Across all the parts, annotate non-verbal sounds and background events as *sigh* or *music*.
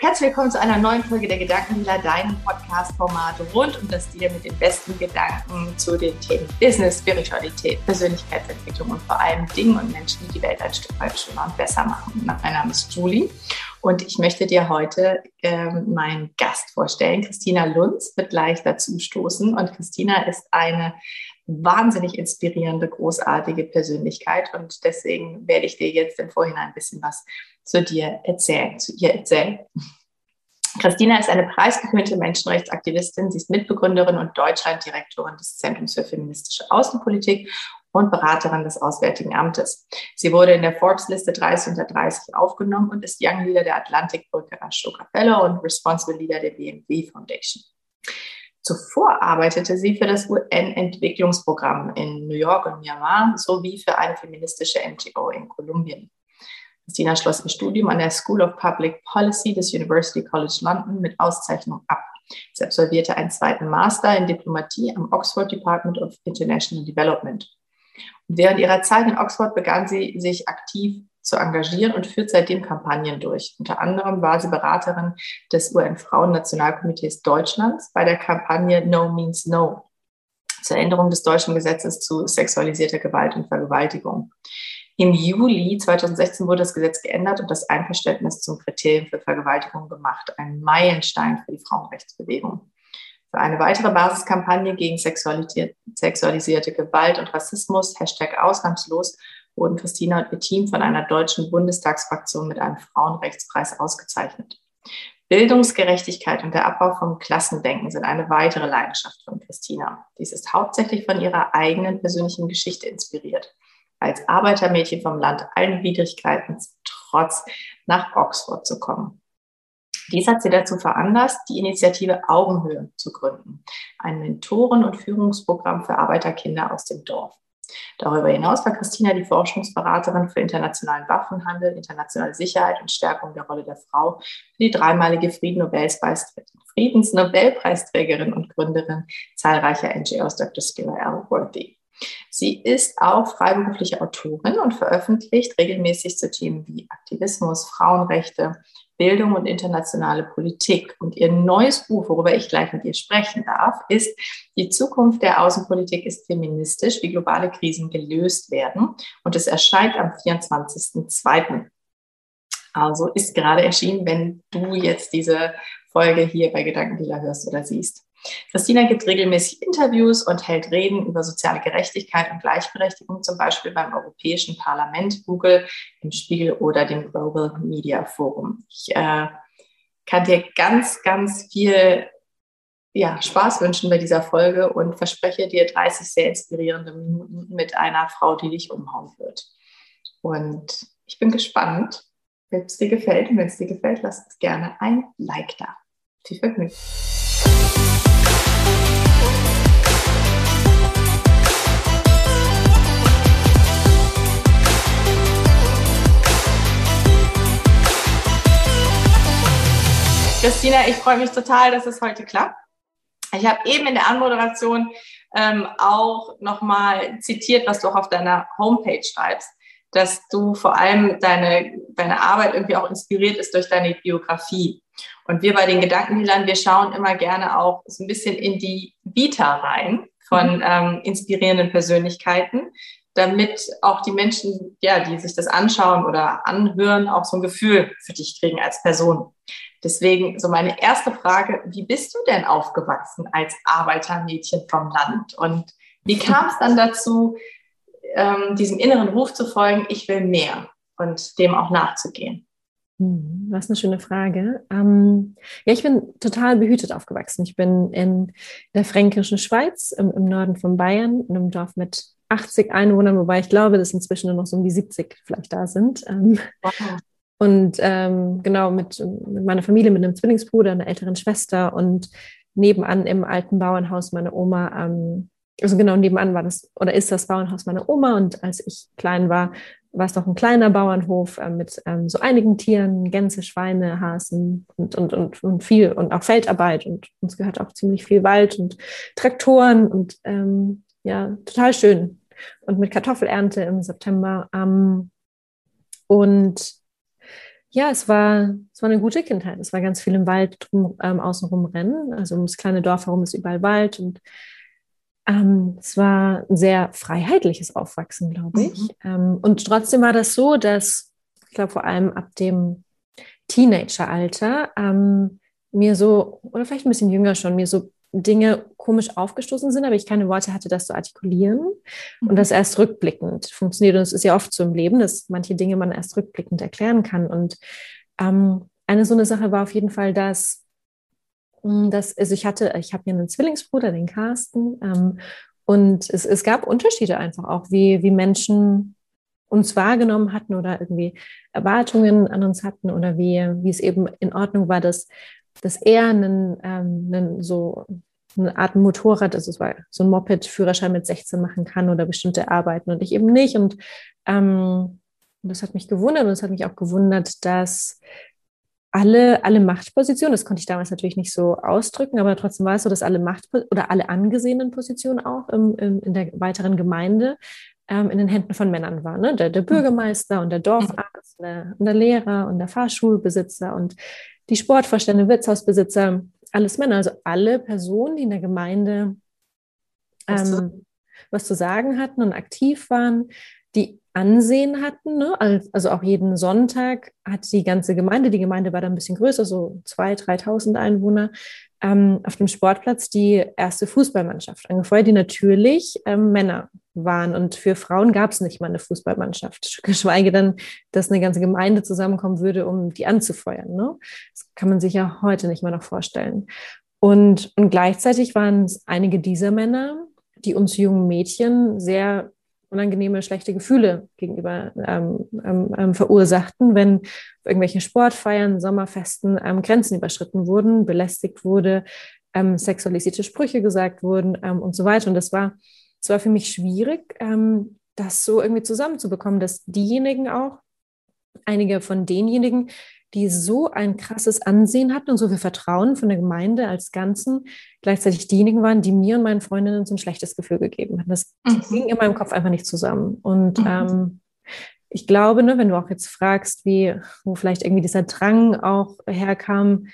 herzlich willkommen zu einer neuen Folge der Gedankendealer, deinem Podcast-Format rund um das Dir mit den besten Gedanken zu den Themen Business, Spiritualität, Persönlichkeitsentwicklung und vor allem Dingen und Menschen, die die Welt ein Stück weit schöner und besser machen. Mein Name ist Julie und ich möchte dir heute ähm, meinen Gast vorstellen. Christina Lunz wird gleich dazu stoßen und Christina ist eine wahnsinnig inspirierende, großartige Persönlichkeit und deswegen werde ich dir jetzt im Vorhinein ein bisschen was zu dir erzählen, zu ihr erzählen. Christina ist eine preisgekrönte Menschenrechtsaktivistin. Sie ist Mitbegründerin und Deutschlanddirektorin des Zentrums für feministische Außenpolitik und Beraterin des Auswärtigen Amtes. Sie wurde in der Forbes-Liste 30 unter 30 aufgenommen und ist Young Leader der Atlantikbrücke Ashoka Fellow und Responsible Leader der BMW Foundation. Zuvor arbeitete sie für das UN-Entwicklungsprogramm in New York und Myanmar sowie für eine feministische NGO in Kolumbien. Christina schloss ihr Studium an der School of Public Policy des University College London mit Auszeichnung ab. Sie absolvierte einen zweiten Master in Diplomatie am Oxford Department of International Development. Und während ihrer Zeit in Oxford begann sie, sich aktiv zu engagieren und führt seitdem Kampagnen durch. Unter anderem war sie Beraterin des UN-Frauen-Nationalkomitees Deutschlands bei der Kampagne No Means No zur Änderung des deutschen Gesetzes zu sexualisierter Gewalt und Vergewaltigung. Im Juli 2016 wurde das Gesetz geändert und das Einverständnis zum Kriterium für Vergewaltigung gemacht. Ein Meilenstein für die Frauenrechtsbewegung. Für eine weitere Basiskampagne gegen sexualisierte Gewalt und Rassismus, Hashtag ausnahmslos, wurden Christina und ihr Team von einer deutschen Bundestagsfraktion mit einem Frauenrechtspreis ausgezeichnet. Bildungsgerechtigkeit und der Abbau vom Klassendenken sind eine weitere Leidenschaft von Christina. Dies ist hauptsächlich von ihrer eigenen persönlichen Geschichte inspiriert als Arbeitermädchen vom Land allen Widrigkeiten trotz nach Oxford zu kommen. Dies hat sie dazu veranlasst, die Initiative Augenhöhe zu gründen, ein Mentoren- und Führungsprogramm für Arbeiterkinder aus dem Dorf. Darüber hinaus war Christina die Forschungsberaterin für internationalen Waffenhandel, internationale Sicherheit und Stärkung der Rolle der Frau für die dreimalige Friedensnobelpreisträgerin und Gründerin zahlreicher NGOs, Dr. Skilla L. Worthy. Sie ist auch freiberufliche Autorin und veröffentlicht regelmäßig zu Themen wie Aktivismus, Frauenrechte, Bildung und internationale Politik. Und ihr neues Buch, worüber ich gleich mit ihr sprechen darf, ist Die Zukunft der Außenpolitik ist feministisch, wie globale Krisen gelöst werden. Und es erscheint am 24.02. Also ist gerade erschienen, wenn du jetzt diese Folge hier bei Gedankendealer hörst oder siehst. Christina gibt regelmäßig Interviews und hält Reden über soziale Gerechtigkeit und Gleichberechtigung, zum Beispiel beim Europäischen Parlament, Google, im Spiegel oder dem Global Media Forum. Ich äh, kann dir ganz, ganz viel ja, Spaß wünschen bei dieser Folge und verspreche dir 30 sehr inspirierende Minuten mit einer Frau, die dich umhauen wird. Und ich bin gespannt, wenn es dir gefällt. Und wenn es dir gefällt, lass uns gerne ein Like da. Viel Vergnügen. Christina, ich freue mich total, dass es heute klappt. Ich habe eben in der Anmoderation ähm, auch nochmal zitiert, was du auch auf deiner Homepage schreibst, dass du vor allem deine, deine Arbeit irgendwie auch inspiriert ist durch deine Biografie. Und wir bei den Gedankendealern, wir schauen immer gerne auch so ein bisschen in die Vita rein von mhm. ähm, inspirierenden Persönlichkeiten, damit auch die Menschen, ja, die sich das anschauen oder anhören, auch so ein Gefühl für dich kriegen als Person. Deswegen so meine erste Frage, wie bist du denn aufgewachsen als Arbeitermädchen vom Land? Und wie kam es dann dazu, ähm, diesem inneren Ruf zu folgen, ich will mehr und dem auch nachzugehen? Hm, was eine schöne Frage. Ähm, ja, ich bin total behütet aufgewachsen. Ich bin in der fränkischen Schweiz, im, im, Norden von Bayern, in einem Dorf mit 80 Einwohnern, wobei ich glaube, dass inzwischen nur noch so um die 70 vielleicht da sind. Ähm, wow. Und ähm, genau mit, mit meiner Familie, mit einem Zwillingsbruder, einer älteren Schwester und nebenan im alten Bauernhaus meine Oma. Ähm, also genau nebenan war das oder ist das Bauernhaus meiner Oma. Und als ich klein war, war es noch ein kleiner Bauernhof äh, mit ähm, so einigen Tieren, Gänse, Schweine, Hasen und, und, und, und viel und auch Feldarbeit. Und uns gehört auch ziemlich viel Wald und Traktoren und ähm, ja, total schön. Und mit Kartoffelernte im September. Ähm, und ja, es war, es war eine gute Kindheit. Es war ganz viel im Wald drum, ähm, außenrum rennen. Also ums kleine Dorf herum ist überall Wald und ähm, es war ein sehr freiheitliches Aufwachsen, glaube ich. Mhm. Ähm, und trotzdem war das so, dass ich glaube vor allem ab dem Teenageralter ähm, mir so, oder vielleicht ein bisschen jünger schon, mir so Dinge komisch aufgestoßen sind, aber ich keine Worte hatte, das zu artikulieren mhm. und das erst rückblickend funktioniert. Und es ist ja oft so im Leben, dass manche Dinge man erst rückblickend erklären kann. Und ähm, eine so eine Sache war auf jeden Fall, dass, hm, dass also ich hatte, ich habe mir einen Zwillingsbruder, den Carsten, ähm, und es, es gab Unterschiede einfach auch, wie, wie Menschen uns wahrgenommen hatten oder irgendwie Erwartungen an uns hatten oder wie, wie es eben in Ordnung war, dass dass er einen, ähm, einen so eine Art Motorrad, also so ein Moped-Führerschein mit 16 machen kann oder bestimmte Arbeiten und ich eben nicht. Und ähm, das hat mich gewundert und es hat mich auch gewundert, dass alle, alle Machtpositionen, das konnte ich damals natürlich nicht so ausdrücken, aber trotzdem war es so, dass alle Macht oder alle angesehenen Positionen auch im, im, in der weiteren Gemeinde ähm, in den Händen von Männern waren. Ne? Der, der Bürgermeister und der Dorfarzt, der, und der Lehrer und der Fahrschulbesitzer und die Sportvorstände, Wirtshausbesitzer, alles Männer, also alle Personen, die in der Gemeinde ähm, was zu sagen hatten und aktiv waren, die Ansehen hatten. Ne? Also auch jeden Sonntag hat die ganze Gemeinde, die Gemeinde war da ein bisschen größer, so 2.000, 3.000 Einwohner, ähm, auf dem Sportplatz die erste Fußballmannschaft angefeuert, die natürlich ähm, Männer waren. Und für Frauen gab es nicht mal eine Fußballmannschaft, *laughs* geschweige denn, dass eine ganze Gemeinde zusammenkommen würde, um die anzufeuern. Ne? Das kann man sich ja heute nicht mal noch vorstellen. Und, und gleichzeitig waren es einige dieser Männer, die uns jungen Mädchen sehr unangenehme, schlechte Gefühle gegenüber ähm, ähm, ähm verursachten, wenn irgendwelche Sportfeiern, Sommerfesten ähm, Grenzen überschritten wurden, belästigt wurde, ähm, sexualisierte Sprüche gesagt wurden ähm, und so weiter. Und das war, das war für mich schwierig, ähm, das so irgendwie zusammenzubekommen, dass diejenigen auch, einige von denjenigen, die so ein krasses Ansehen hatten und so viel Vertrauen von der Gemeinde als Ganzen, gleichzeitig diejenigen waren, die mir und meinen Freundinnen so ein schlechtes Gefühl gegeben haben. Das mhm. ging in meinem Kopf einfach nicht zusammen. Und mhm. ähm, ich glaube, ne, wenn du auch jetzt fragst, wie, wo vielleicht irgendwie dieser Drang auch herkam,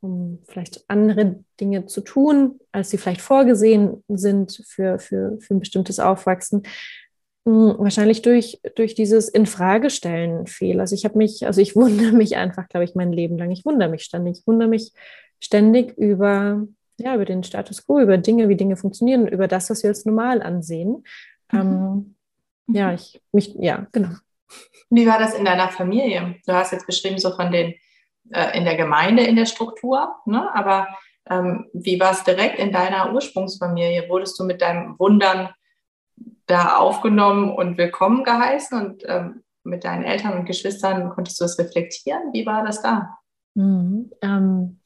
um vielleicht andere Dinge zu tun, als sie vielleicht vorgesehen sind für, für, für ein bestimmtes Aufwachsen, hm, wahrscheinlich durch, durch dieses Infragestellen viel. Also ich habe mich, also ich *laughs* wundere mich einfach, glaube ich, mein Leben lang. Ich wundere mich ständig. Ich wundere mich ständig über, ja, über den Status quo, über Dinge, wie Dinge funktionieren, über das, was wir als normal ansehen. Mhm. Ähm, ja, ich mich, ja, genau. Wie war das in deiner Familie? Du hast jetzt beschrieben, so von den äh, in der Gemeinde, in der Struktur, ne? aber ähm, wie war es direkt in deiner Ursprungsfamilie? Wurdest du mit deinem Wundern da aufgenommen und willkommen geheißen und ähm, mit deinen Eltern und Geschwistern konntest du das reflektieren? Wie war das da? Mhm, ähm,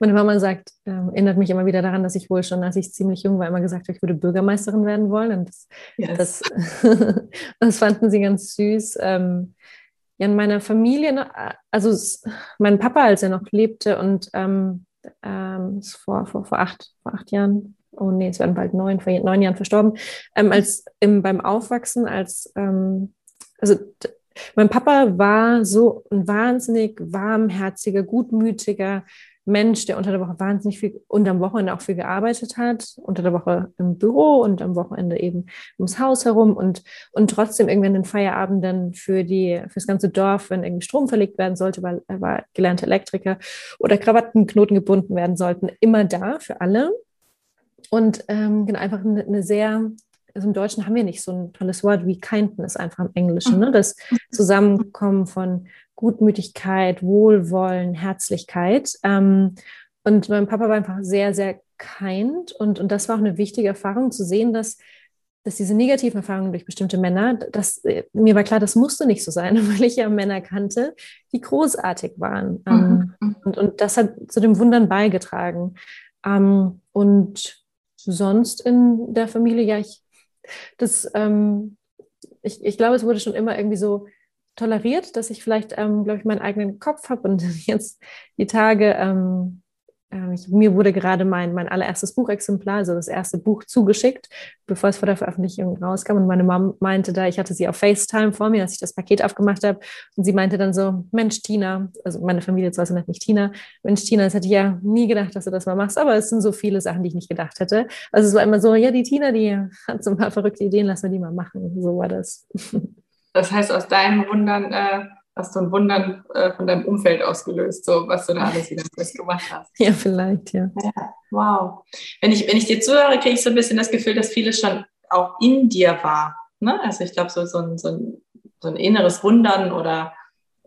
meine Mama sagt, äh, erinnert mich immer wieder daran, dass ich wohl schon, als ich ziemlich jung war, immer gesagt habe, ich würde Bürgermeisterin werden wollen. Und das, yes. das, *laughs* das fanden sie ganz süß. Ähm, ja, in meiner Familie, ne, also mein Papa, als er noch lebte und ähm, ähm, vor, vor, vor, acht, vor acht Jahren, oh nee, es werden bald neun, vor neun Jahren verstorben, ähm, als im, beim Aufwachsen, als, ähm, also mein Papa war so ein wahnsinnig warmherziger, gutmütiger Mensch, der unter der Woche wahnsinnig viel und am Wochenende auch viel gearbeitet hat, unter der Woche im Büro und am Wochenende eben ums Haus herum und, und trotzdem irgendwann den Feierabenden für die, für das ganze Dorf, wenn irgendwie Strom verlegt werden sollte, weil er war gelernter Elektriker oder Krawattenknoten gebunden werden sollten, immer da für alle. Und ähm, genau, einfach eine, eine sehr, also im Deutschen haben wir nicht so ein tolles Wort wie Kindness einfach im Englischen. Ne? Das Zusammenkommen von Gutmütigkeit, Wohlwollen, Herzlichkeit. Ähm, und mein Papa war einfach sehr, sehr kind. Und, und das war auch eine wichtige Erfahrung zu sehen, dass, dass diese negativen Erfahrungen durch bestimmte Männer, dass, äh, mir war klar, das musste nicht so sein, *laughs* weil ich ja Männer kannte, die großartig waren. Ähm, mhm. und, und das hat zu dem Wundern beigetragen. Ähm, und sonst in der Familie, ja, ich, das, ähm, ich, ich glaube, es wurde schon immer irgendwie so toleriert, dass ich vielleicht, ähm, glaube ich, meinen eigenen Kopf habe und *laughs* jetzt die Tage, ähm, ich, mir wurde gerade mein, mein allererstes Buchexemplar, also das erste Buch zugeschickt, bevor es vor der Veröffentlichung rauskam. Und meine Mom meinte da, ich hatte sie auf FaceTime vor mir, als ich das Paket aufgemacht habe. Und sie meinte dann so, Mensch, Tina, also meine Familie zwar nennt mich Tina, Mensch, Tina, das hätte ich ja nie gedacht, dass du das mal machst, aber es sind so viele Sachen, die ich nicht gedacht hätte. Also es war immer so, ja, die Tina, die hat so ein paar verrückte Ideen, lass wir die mal machen. So war das. *laughs* Das heißt, aus deinen Wundern äh, hast du ein Wundern äh, von deinem Umfeld ausgelöst, so was du da alles wieder *laughs* gemacht hast. Ja, vielleicht, ja. ja. Wow. Wenn ich, wenn ich dir zuhöre, kriege ich so ein bisschen das Gefühl, dass vieles schon auch in dir war. Ne? Also ich glaube, so, so, ein, so, ein, so ein inneres Wundern oder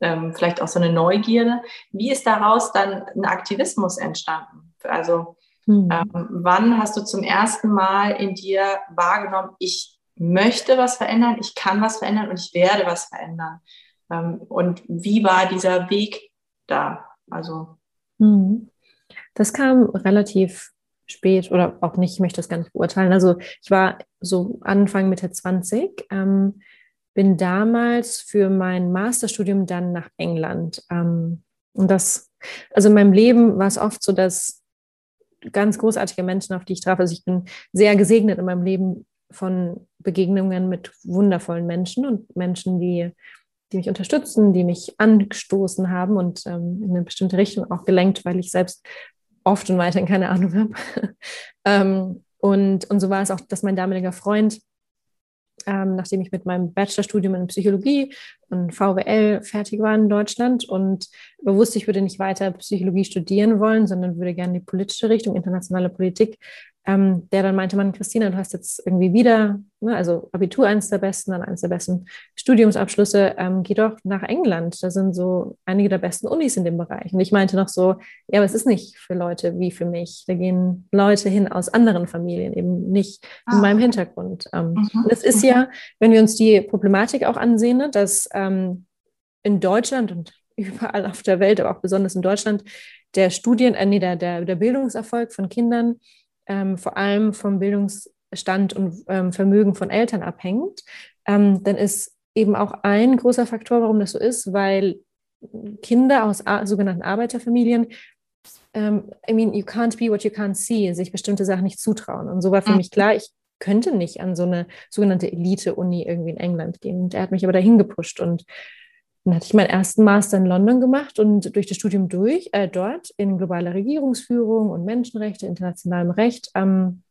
ähm, vielleicht auch so eine Neugierde. Wie ist daraus dann ein Aktivismus entstanden? Also hm. ähm, wann hast du zum ersten Mal in dir wahrgenommen, ich möchte was verändern, ich kann was verändern und ich werde was verändern? Ähm, und wie war dieser Weg da? Also. Mhm. Das kam relativ spät oder auch nicht, ich möchte das gar nicht beurteilen. Also ich war so Anfang Mitte 20, ähm, bin damals für mein Masterstudium dann nach England. Ähm, und das, also in meinem Leben war es oft so, dass ganz großartige Menschen, auf die ich traf, also ich bin sehr gesegnet in meinem Leben von Begegnungen mit wundervollen Menschen und Menschen, die die mich unterstützen, die mich angestoßen haben und ähm, in eine bestimmte Richtung auch gelenkt, weil ich selbst oft und weiterhin keine Ahnung habe. *laughs* ähm, und, und so war es auch, dass mein damaliger Freund, ähm, nachdem ich mit meinem Bachelorstudium in Psychologie und VWL fertig war in Deutschland und bewusst, ich würde nicht weiter Psychologie studieren wollen, sondern würde gerne die politische Richtung, internationale Politik ähm, der dann meinte, man, Christina, du hast jetzt irgendwie wieder, ne, also Abitur eines der besten, dann eines der besten Studiumsabschlüsse, ähm, geh doch nach England. Da sind so einige der besten Unis in dem Bereich. Und ich meinte noch so, ja, aber es ist nicht für Leute wie für mich. Da gehen Leute hin aus anderen Familien, eben nicht ah. in meinem Hintergrund. Ähm, mhm. Und es ist ja, mhm. wenn wir uns die Problematik auch ansehen, ne, dass ähm, in Deutschland und *laughs* überall auf der Welt, aber auch besonders in Deutschland, der Studien, äh, nee, der, der, der Bildungserfolg von Kindern ähm, vor allem vom Bildungsstand und ähm, Vermögen von Eltern abhängt, ähm, dann ist eben auch ein großer Faktor, warum das so ist, weil Kinder aus sogenannten Arbeiterfamilien ähm, I mean, you can't be what you can't see, sich bestimmte Sachen nicht zutrauen. Und so war für mhm. mich klar, ich könnte nicht an so eine sogenannte Elite-Uni irgendwie in England gehen. Und er hat mich aber dahin gepusht. Und dann hatte ich meinen ersten Master in London gemacht und durch das Studium durch, äh, dort in globaler Regierungsführung und Menschenrechte, internationalem Recht, ähm,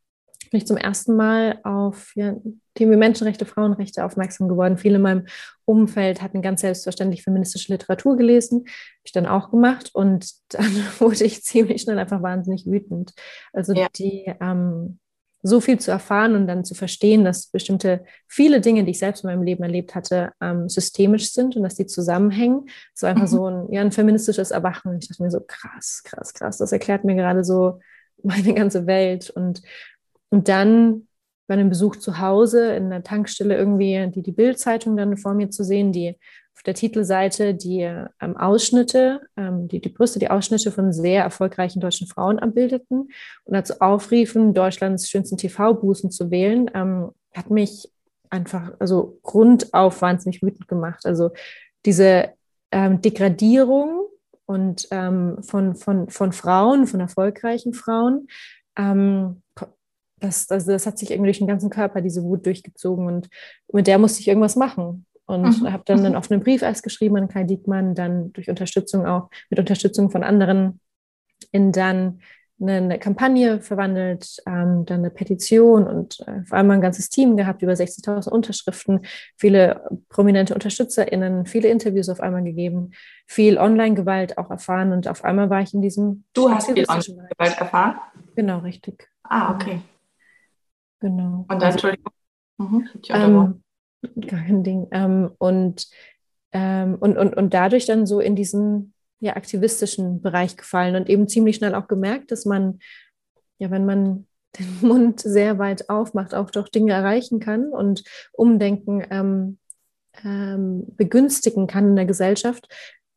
bin ich zum ersten Mal auf ja, Themen wie Menschenrechte, Frauenrechte aufmerksam geworden. Viele in meinem Umfeld hatten ganz selbstverständlich feministische Literatur gelesen, habe ich dann auch gemacht und *laughs* dann wurde ich ziemlich schnell einfach wahnsinnig wütend. Also ja. die ähm, so viel zu erfahren und dann zu verstehen, dass bestimmte viele Dinge, die ich selbst in meinem Leben erlebt hatte, ähm, systemisch sind und dass die zusammenhängen. So einfach mhm. so ein, ja, ein feministisches Erwachen. Ich dachte mir so, krass, krass, krass. Das erklärt mir gerade so meine ganze Welt. Und, und dann bei einem Besuch zu Hause in der Tankstelle irgendwie die, die Bildzeitung dann vor mir zu sehen, die auf der Titelseite die ähm, Ausschnitte, ähm, die, die Brüste, die Ausschnitte von sehr erfolgreichen deutschen Frauen abbildeten und dazu aufriefen, Deutschlands schönsten TV-Bußen zu wählen, ähm, hat mich einfach, also grundauf wahnsinnig wütend gemacht. Also diese ähm, Degradierung und ähm, von, von, von Frauen, von erfolgreichen Frauen, ähm, das, das, das hat sich irgendwie durch den ganzen Körper, diese Wut durchgezogen und mit der musste ich irgendwas machen und mhm. habe dann einen offenen Brief erst geschrieben an Kai Diekmann, dann durch Unterstützung auch, mit Unterstützung von anderen, in dann eine, eine Kampagne verwandelt, ähm, dann eine Petition und äh, vor allem ein ganzes Team gehabt, über 60.000 Unterschriften, viele prominente UnterstützerInnen, viele Interviews auf einmal gegeben, viel Online-Gewalt auch erfahren und auf einmal war ich in diesem. Du hast viel Online-Gewalt erfahren? Genau, richtig. Ah, okay. Genau. Und dann, also, Entschuldigung. Mhm, ähm, Gar kein Ding. Ähm, und, ähm, und, und, und dadurch dann so in diesen ja, aktivistischen Bereich gefallen und eben ziemlich schnell auch gemerkt, dass man, ja, wenn man *laughs* den Mund sehr weit aufmacht, auch doch Dinge erreichen kann und Umdenken ähm, ähm, begünstigen kann in der Gesellschaft.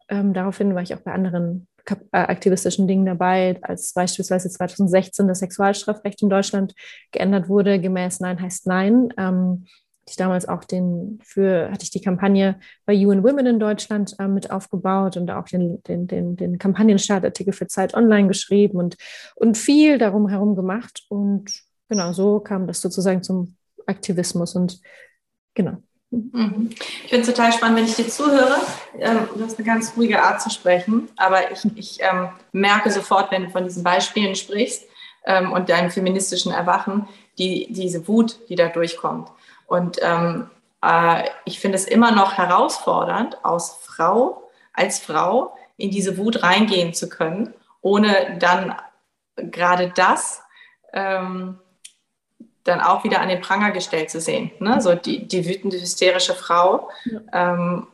Ähm, daraufhin war ich auch bei anderen äh, aktivistischen Dingen dabei, als beispielsweise 2016 das Sexualstrafrecht in Deutschland geändert wurde, gemäß Nein heißt Nein. Ähm, ich damals auch den für, hatte ich die Kampagne bei UN Women in Deutschland äh, mit aufgebaut und auch den, den, den, den Kampagnenstartartikel für Zeit Online geschrieben und, und viel darum herum gemacht. Und genau, so kam das sozusagen zum Aktivismus und genau. Mhm. Ich finde es total spannend, wenn ich dir zuhöre. Ähm, du hast eine ganz ruhige Art zu sprechen, aber ich, ich ähm, merke sofort, wenn du von diesen Beispielen sprichst ähm, und deinem feministischen Erwachen, die, diese Wut, die da durchkommt. Und ähm, äh, ich finde es immer noch herausfordernd, aus Frau, als Frau in diese Wut reingehen zu können, ohne dann gerade das ähm, dann auch wieder an den Pranger gestellt zu sehen. Ne? So die, die wütende, hysterische Frau ja. ähm,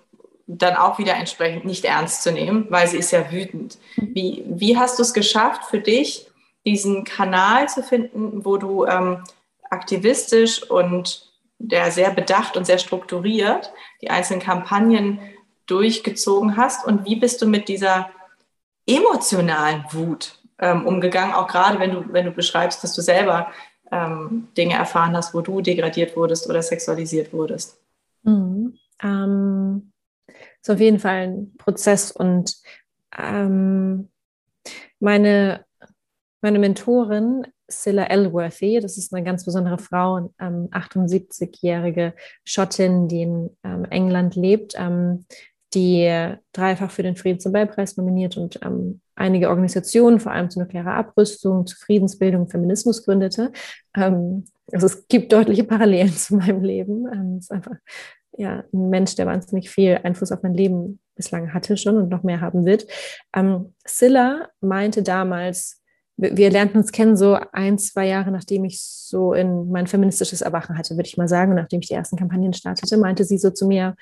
dann auch wieder entsprechend nicht ernst zu nehmen, weil sie ist ja wütend. Mhm. Wie, wie hast du es geschafft für dich, diesen Kanal zu finden, wo du ähm, aktivistisch und der sehr bedacht und sehr strukturiert die einzelnen Kampagnen durchgezogen hast und wie bist du mit dieser emotionalen Wut ähm, umgegangen, auch gerade wenn du, wenn du beschreibst, dass du selber ähm, Dinge erfahren hast, wo du degradiert wurdest oder sexualisiert wurdest? Mhm. Ähm, ist auf jeden Fall ein Prozess und ähm, meine, meine Mentorin Scylla Elworthy, das ist eine ganz besondere Frau, ähm, 78-jährige Schottin, die in ähm, England lebt, ähm, die dreifach für den Friedensnobelpreis nominiert und ähm, einige Organisationen, vor allem zu nuklearer Abrüstung, zu Friedensbildung, Feminismus gründete. Ähm, also es gibt deutliche Parallelen *laughs* zu meinem Leben. Ähm, ist einfach ja, ein Mensch, der wahnsinnig viel Einfluss auf mein Leben bislang hatte schon und noch mehr haben wird. Ähm, Scylla meinte damals, wir lernten uns kennen so ein, zwei Jahre, nachdem ich so in mein feministisches Erwachen hatte, würde ich mal sagen, nachdem ich die ersten Kampagnen startete, meinte sie so zu mir,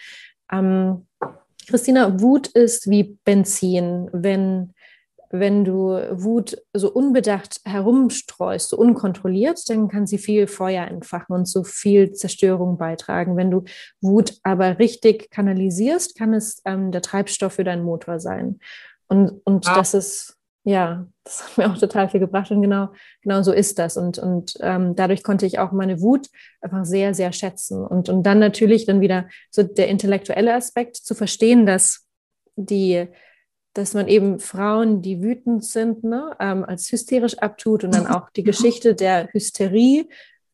ähm, Christina, Wut ist wie Benzin. Wenn, wenn du Wut so unbedacht herumstreust, so unkontrolliert, dann kann sie viel Feuer entfachen und so viel Zerstörung beitragen. Wenn du Wut aber richtig kanalisierst, kann es ähm, der Treibstoff für deinen Motor sein. Und, und ja. das ist ja, das hat mir auch total viel gebracht und genau, genau so ist das. Und, und ähm, dadurch konnte ich auch meine Wut einfach sehr, sehr schätzen. Und, und dann natürlich dann wieder so der intellektuelle Aspekt zu verstehen, dass die, dass man eben Frauen, die wütend sind, ne, ähm, als hysterisch abtut und dann auch die *laughs* Geschichte der Hysterie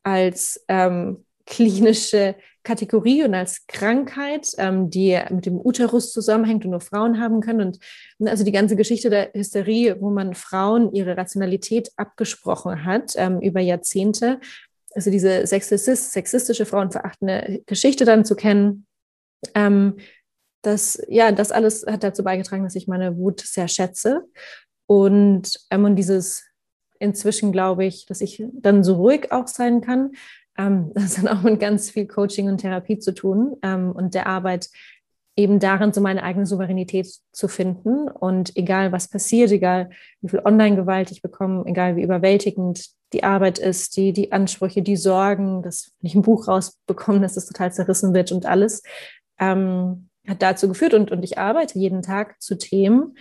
als ähm, klinische Kategorie und als Krankheit, ähm, die mit dem Uterus zusammenhängt und nur Frauen haben können. Und also die ganze Geschichte der Hysterie, wo man Frauen ihre Rationalität abgesprochen hat ähm, über Jahrzehnte. Also diese sexist sexistische, frauenverachtende Geschichte dann zu kennen. Ähm, das, ja, das alles hat dazu beigetragen, dass ich meine Wut sehr schätze. Und, ähm, und dieses inzwischen glaube ich, dass ich dann so ruhig auch sein kann, ähm, *laughs* das hat auch mit ganz viel Coaching und Therapie zu tun ähm, und der Arbeit eben darin, so meine eigene Souveränität zu finden. Und egal was passiert, egal wie viel Online-Gewalt ich bekomme, egal wie überwältigend die Arbeit ist, die, die Ansprüche, die Sorgen, dass wenn ich ein Buch rausbekomme, dass das total zerrissen wird und alles, ähm, hat dazu geführt. Und, und ich arbeite jeden Tag zu Themen,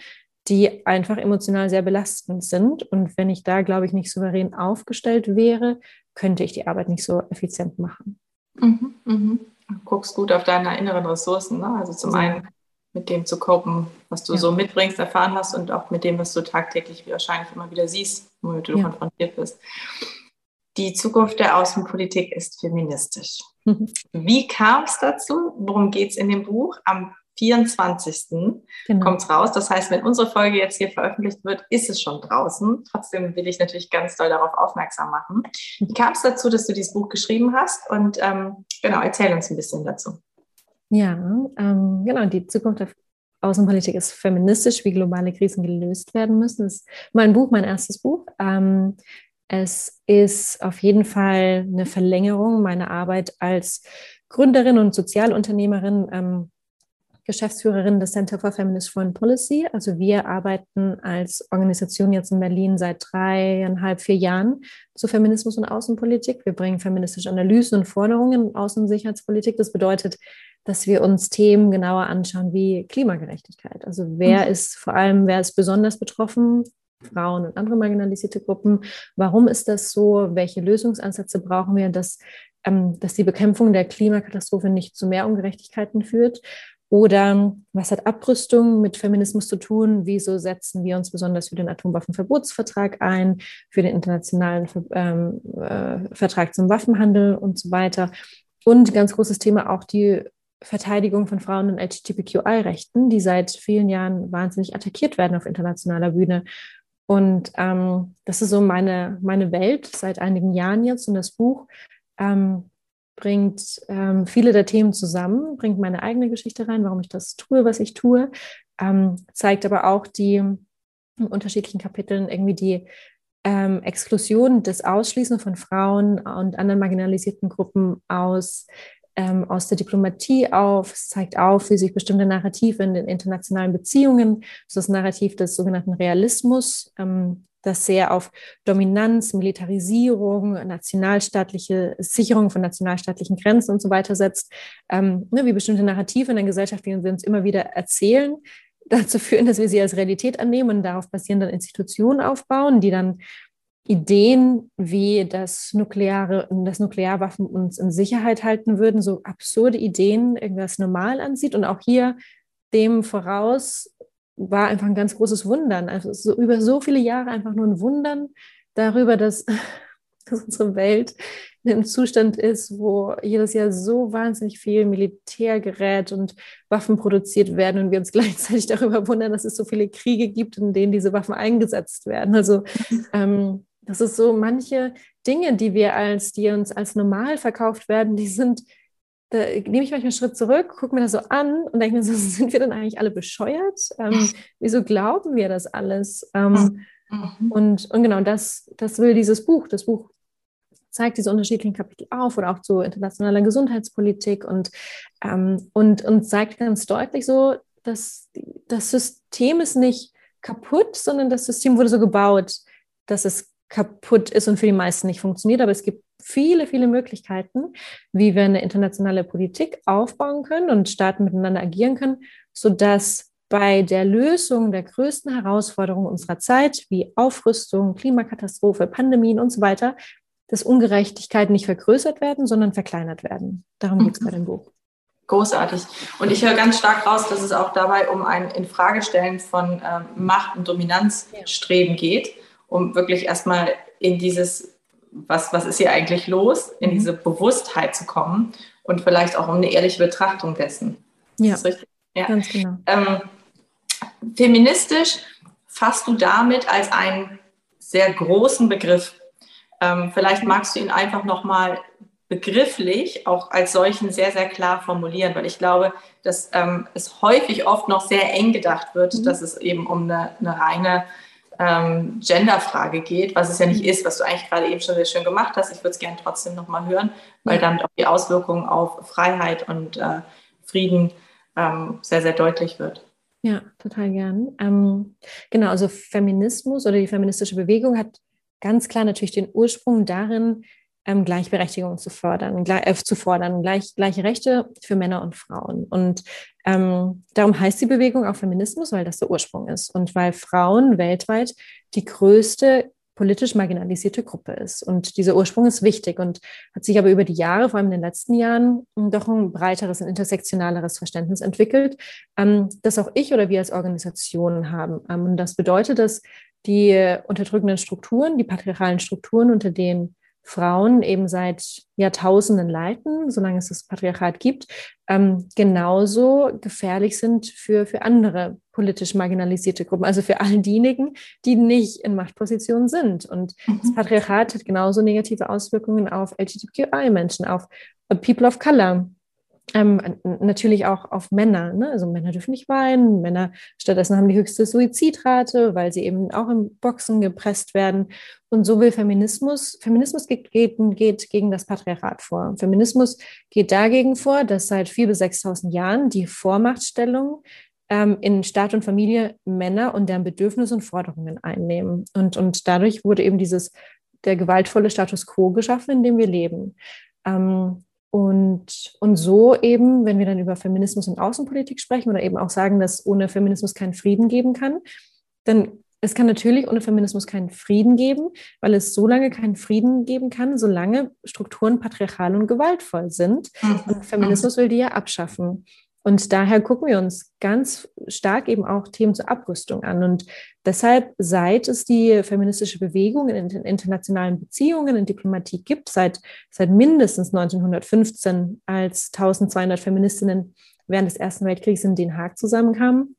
die einfach emotional sehr belastend sind. Und wenn ich da, glaube ich, nicht souverän aufgestellt wäre, könnte ich die Arbeit nicht so effizient machen. Mhm, mhm. Du guckst gut auf deine inneren Ressourcen. Ne? Also zum einen mit dem zu kopen, was du ja. so mitbringst, erfahren hast und auch mit dem, was du tagtäglich wahrscheinlich immer wieder siehst, womit du ja. konfrontiert bist. Die Zukunft der Außenpolitik ist feministisch. Mhm. *laughs* Wie kam es dazu? Worum geht es in dem Buch? Am 24. Genau. kommt es raus. Das heißt, wenn unsere Folge jetzt hier veröffentlicht wird, ist es schon draußen. Trotzdem will ich natürlich ganz doll darauf aufmerksam machen. Wie kam es dazu, dass du dieses Buch geschrieben hast? Und ähm, genau, erzähl uns ein bisschen dazu. Ja, ähm, genau, die Zukunft der Außenpolitik ist feministisch, wie globale Krisen gelöst werden müssen. Das ist mein Buch, mein erstes Buch. Ähm, es ist auf jeden Fall eine Verlängerung meiner Arbeit als Gründerin und Sozialunternehmerin. Geschäftsführerin des Center for Feminist Foreign Policy. Also wir arbeiten als Organisation jetzt in Berlin seit dreieinhalb, vier Jahren zu Feminismus und Außenpolitik. Wir bringen feministische Analysen und Forderungen in Außen- und Sicherheitspolitik. Das bedeutet, dass wir uns Themen genauer anschauen wie Klimagerechtigkeit. Also wer mhm. ist vor allem, wer ist besonders betroffen? Frauen und andere marginalisierte Gruppen. Warum ist das so? Welche Lösungsansätze brauchen wir? Das ähm, dass die Bekämpfung der Klimakatastrophe nicht zu mehr Ungerechtigkeiten führt? Oder was hat Abrüstung mit Feminismus zu tun? Wieso setzen wir uns besonders für den Atomwaffenverbotsvertrag ein, für den internationalen ähm, äh, Vertrag zum Waffenhandel und so weiter? Und ganz großes Thema auch die Verteidigung von Frauen und LGBTQI-Rechten, die seit vielen Jahren wahnsinnig attackiert werden auf internationaler Bühne. Und ähm, das ist so meine, meine Welt seit einigen Jahren jetzt. Und das Buch ähm, bringt ähm, viele der Themen zusammen, bringt meine eigene Geschichte rein, warum ich das tue, was ich tue, ähm, zeigt aber auch die in unterschiedlichen Kapiteln irgendwie die ähm, Exklusion, das Ausschließen von Frauen und anderen marginalisierten Gruppen aus, ähm, aus der Diplomatie auf. Es zeigt auf, wie sich bestimmte Narrative in den internationalen Beziehungen, das Narrativ des sogenannten Realismus, ähm, das sehr auf Dominanz, Militarisierung, nationalstaatliche Sicherung von nationalstaatlichen Grenzen und so weiter setzt, ähm, ne, wie bestimmte Narrative in der Gesellschaft, die wir uns immer wieder erzählen, *laughs* dazu führen, dass wir sie als Realität annehmen und darauf basierend dann Institutionen aufbauen, die dann Ideen wie das nukleare, das Nuklearwaffen uns in Sicherheit halten würden, so absurde Ideen irgendwas normal ansieht und auch hier dem voraus war einfach ein ganz großes Wundern. Also so über so viele Jahre einfach nur ein Wundern darüber, dass, *laughs* dass unsere Welt in einem Zustand ist, wo jedes Jahr so wahnsinnig viel Militärgerät und Waffen produziert werden und wir uns *laughs* gleichzeitig darüber wundern, dass es so viele Kriege gibt, in denen diese Waffen eingesetzt werden. Also ähm, das ist so manche Dinge, die wir als, die uns als normal verkauft werden, die sind da nehme ich manchmal einen Schritt zurück, gucke mir das so an und denke mir so, *laughs* sind wir denn eigentlich alle bescheuert? Ähm, *laughs* wieso glauben wir das alles? Ähm, mhm. und, und genau, das, das will dieses Buch. Das Buch zeigt diese unterschiedlichen Kapitel auf oder auch zu internationaler Gesundheitspolitik und, ähm, und, und zeigt ganz deutlich so, dass das System ist nicht kaputt, sondern das System wurde so gebaut, dass es kaputt ist und für die meisten nicht funktioniert. Aber es gibt viele, viele Möglichkeiten, wie wir eine internationale Politik aufbauen können und Staaten miteinander agieren können, sodass bei der Lösung der größten Herausforderungen unserer Zeit, wie Aufrüstung, Klimakatastrophe, Pandemien und so weiter, dass Ungerechtigkeiten nicht vergrößert werden, sondern verkleinert werden. Darum geht es bei dem Buch. Großartig. Und ich höre ganz stark raus, dass es auch dabei um ein Infragestellen von ähm, Macht- und Dominanzstreben geht, um wirklich erstmal in dieses was, was ist hier eigentlich los, in mhm. diese Bewusstheit zu kommen und vielleicht auch um eine ehrliche Betrachtung dessen. Ja, ja. ganz genau. Ähm, feministisch fasst du damit als einen sehr großen Begriff. Ähm, vielleicht magst du ihn einfach nochmal begrifflich auch als solchen sehr, sehr klar formulieren, weil ich glaube, dass ähm, es häufig oft noch sehr eng gedacht wird, mhm. dass es eben um eine, eine reine ähm, Genderfrage geht, was es ja nicht mhm. ist, was du eigentlich gerade eben schon sehr schön gemacht hast. Ich würde es gerne trotzdem nochmal hören, weil damit auch die Auswirkungen auf Freiheit und äh, Frieden ähm, sehr, sehr deutlich wird. Ja, total gern. Ähm, genau, also Feminismus oder die feministische Bewegung hat ganz klar natürlich den Ursprung darin, ähm, Gleichberechtigung zu fördern, gleich, äh, zu fordern, gleich, gleiche Rechte für Männer und Frauen. Und ähm, darum heißt die Bewegung auch Feminismus, weil das der Ursprung ist und weil Frauen weltweit die größte politisch marginalisierte Gruppe ist. Und dieser Ursprung ist wichtig und hat sich aber über die Jahre, vor allem in den letzten Jahren, doch ein breiteres und intersektionaleres Verständnis entwickelt, ähm, das auch ich oder wir als Organisation haben. Ähm, und das bedeutet, dass die unterdrückenden Strukturen, die patriarchalen Strukturen, unter denen Frauen eben seit Jahrtausenden leiten, solange es das Patriarchat gibt, ähm, genauso gefährlich sind für, für andere politisch marginalisierte Gruppen, also für all diejenigen, die nicht in Machtpositionen sind. Und mhm. das Patriarchat hat genauso negative Auswirkungen auf LGBTQI-Menschen, auf People of Color, ähm, natürlich auch auf Männer. Ne? Also Männer dürfen nicht weinen, Männer stattdessen haben die höchste Suizidrate, weil sie eben auch im Boxen gepresst werden. Und so will Feminismus, Feminismus geht, geht, geht gegen das Patriarchat vor. Feminismus geht dagegen vor, dass seit 4.000 bis 6.000 Jahren die Vormachtstellung ähm, in Staat und Familie Männer und deren Bedürfnisse und Forderungen einnehmen. Und, und dadurch wurde eben dieses, der gewaltvolle Status quo geschaffen, in dem wir leben. Ähm, und, und so eben, wenn wir dann über Feminismus und Außenpolitik sprechen oder eben auch sagen, dass ohne Feminismus keinen Frieden geben kann, dann es kann natürlich ohne Feminismus keinen Frieden geben, weil es so lange keinen Frieden geben kann, solange Strukturen patriarchal und gewaltvoll sind. Mhm. Und Feminismus will die ja abschaffen. Und daher gucken wir uns ganz stark eben auch Themen zur Abrüstung an. Und deshalb, seit es die feministische Bewegung in internationalen Beziehungen, in Diplomatie gibt, seit, seit mindestens 1915, als 1200 Feministinnen während des Ersten Weltkriegs in Den Haag zusammenkamen,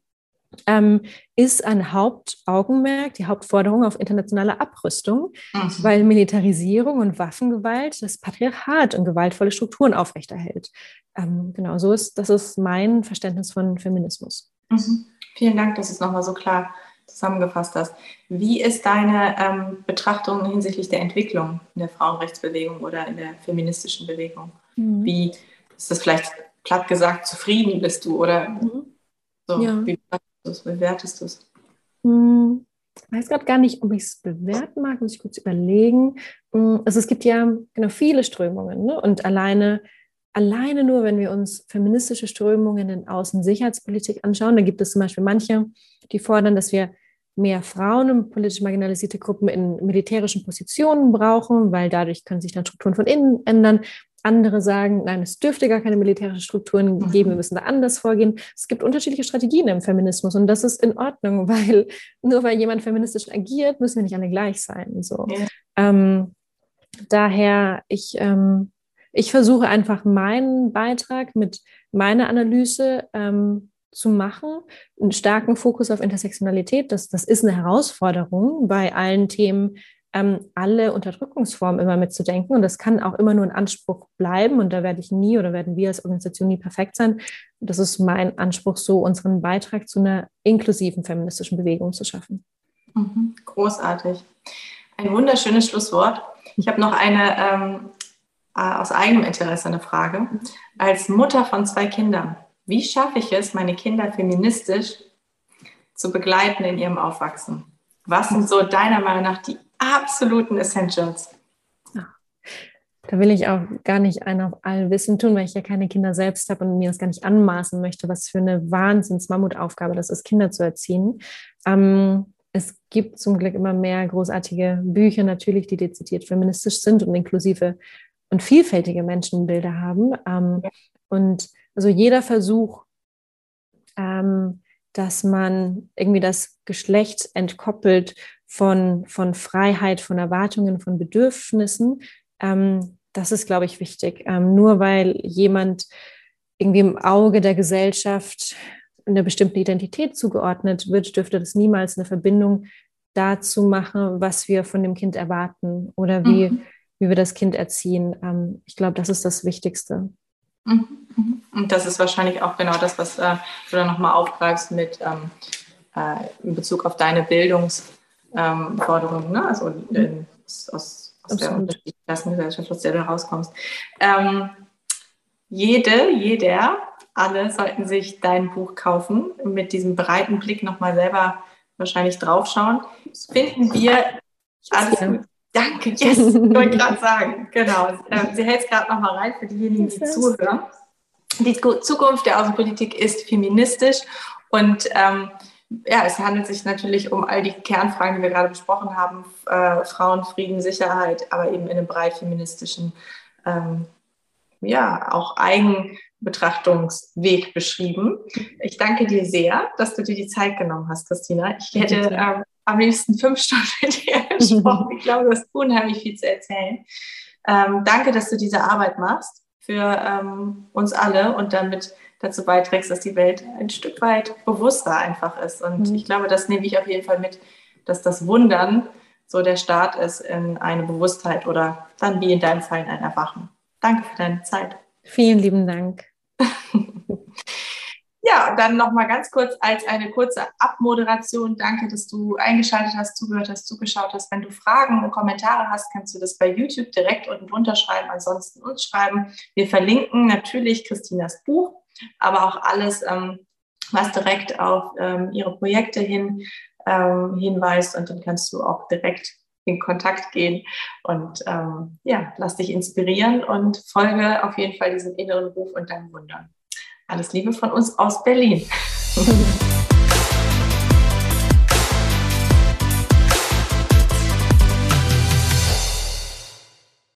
ähm, ist ein Hauptaugenmerk, die Hauptforderung auf internationale Abrüstung, mhm. weil Militarisierung und Waffengewalt das Patriarchat und gewaltvolle Strukturen aufrechterhält. Ähm, genau, so ist das ist mein Verständnis von Feminismus. Mhm. Vielen Dank, dass du es nochmal so klar zusammengefasst hast. Wie ist deine ähm, Betrachtung hinsichtlich der Entwicklung in der Frauenrechtsbewegung oder in der feministischen Bewegung? Mhm. Wie ist das vielleicht platt gesagt, zufrieden bist du oder mhm. so? Ja. Wie das? Bewertest du es? Hm, ich weiß gerade gar nicht, ob ich es bewerten mag, muss ich kurz überlegen. Hm, also es gibt ja genau viele Strömungen ne? und alleine, alleine nur, wenn wir uns feministische Strömungen in Außensicherheitspolitik anschauen, da gibt es zum Beispiel manche, die fordern, dass wir mehr Frauen und politisch marginalisierte Gruppen in militärischen Positionen brauchen, weil dadurch können sich dann Strukturen von innen ändern. Andere sagen, nein, es dürfte gar keine militärischen Strukturen mhm. geben, wir müssen da anders vorgehen. Es gibt unterschiedliche Strategien im Feminismus und das ist in Ordnung, *laughs* weil nur weil jemand feministisch agiert, müssen wir nicht alle gleich sein. So. Ja. Ähm, daher, ich, ähm, ich versuche einfach meinen Beitrag mit meiner Analyse ähm, zu machen, einen starken Fokus auf Intersektionalität. Das, das ist eine Herausforderung bei allen Themen, ähm, alle Unterdrückungsformen immer mitzudenken. Und das kann auch immer nur ein Anspruch bleiben. Und da werde ich nie oder werden wir als Organisation nie perfekt sein. Das ist mein Anspruch, so unseren Beitrag zu einer inklusiven feministischen Bewegung zu schaffen. Mhm. Großartig. Ein wunderschönes Schlusswort. Ich habe noch eine ähm, äh, aus eigenem Interesse eine Frage. Als Mutter von zwei Kindern, wie schaffe ich es, meine Kinder feministisch zu begleiten in ihrem Aufwachsen? Was sind so deiner Meinung nach die absoluten Essentials. Ja. Da will ich auch gar nicht einen auf Allwissen tun, weil ich ja keine Kinder selbst habe und mir das gar nicht anmaßen möchte, was für eine Wahnsinns-Mammutaufgabe das ist, Kinder zu erziehen. Ähm, es gibt zum Glück immer mehr großartige Bücher natürlich, die dezidiert feministisch sind und inklusive und vielfältige Menschenbilder haben. Ähm, und also jeder Versuch, ähm, dass man irgendwie das Geschlecht entkoppelt von, von Freiheit, von Erwartungen, von Bedürfnissen. Ähm, das ist, glaube ich, wichtig. Ähm, nur weil jemand irgendwie im Auge der Gesellschaft eine bestimmte Identität zugeordnet wird, dürfte das niemals eine Verbindung dazu machen, was wir von dem Kind erwarten oder wie, mhm. wie wir das Kind erziehen. Ähm, ich glaube, das ist das Wichtigste. Mhm, mhm. Und das ist wahrscheinlich auch genau das, was äh, du dann nochmal aufgreifst mit ähm, äh, in Bezug auf deine Bildungs- ähm, Forderungen, ne? also in, aus, aus der Klassengesellschaft, aus der du rauskommst. Ähm, jede, jeder, alle sollten sich dein Buch kaufen, mit diesem breiten Blick nochmal selber wahrscheinlich draufschauen. Finden wir alles gut. Danke, yes, *laughs* ich wollte gerade sagen. Genau. Ähm, sie hält es gerade nochmal rein für diejenigen, die zuhören. Die Zukunft der Außenpolitik ist feministisch und ähm, ja, es handelt sich natürlich um all die Kernfragen, die wir gerade besprochen haben, äh, Frauen, Frieden, Sicherheit, aber eben in einem Bereich feministischen, ähm, ja, auch Eigenbetrachtungsweg beschrieben. Ich danke dir sehr, dass du dir die Zeit genommen hast, Christina. Ich hätte ähm, am liebsten fünf Stunden mit dir *laughs* gesprochen. Ich glaube, du hast unheimlich viel zu erzählen. Ähm, danke, dass du diese Arbeit machst für ähm, uns alle und damit dazu beiträgst, dass die Welt ein Stück weit bewusster einfach ist. Und mhm. ich glaube, das nehme ich auf jeden Fall mit, dass das Wundern so der Start ist in eine Bewusstheit oder dann wie in deinem Fall in ein Erwachen. Danke für deine Zeit. Vielen lieben Dank. *laughs* ja, dann nochmal ganz kurz als eine kurze Abmoderation. Danke, dass du eingeschaltet hast, zugehört hast, zugeschaut hast. Wenn du Fragen und Kommentare hast, kannst du das bei YouTube direkt unten drunter schreiben, ansonsten uns schreiben. Wir verlinken natürlich Christinas Buch aber auch alles, ähm, was direkt auf ähm, ihre Projekte hin ähm, hinweist und dann kannst du auch direkt in Kontakt gehen und ähm, ja, lass dich inspirieren und folge auf jeden Fall diesem inneren Ruf und deinem Wundern. Alles Liebe von uns aus Berlin. *laughs*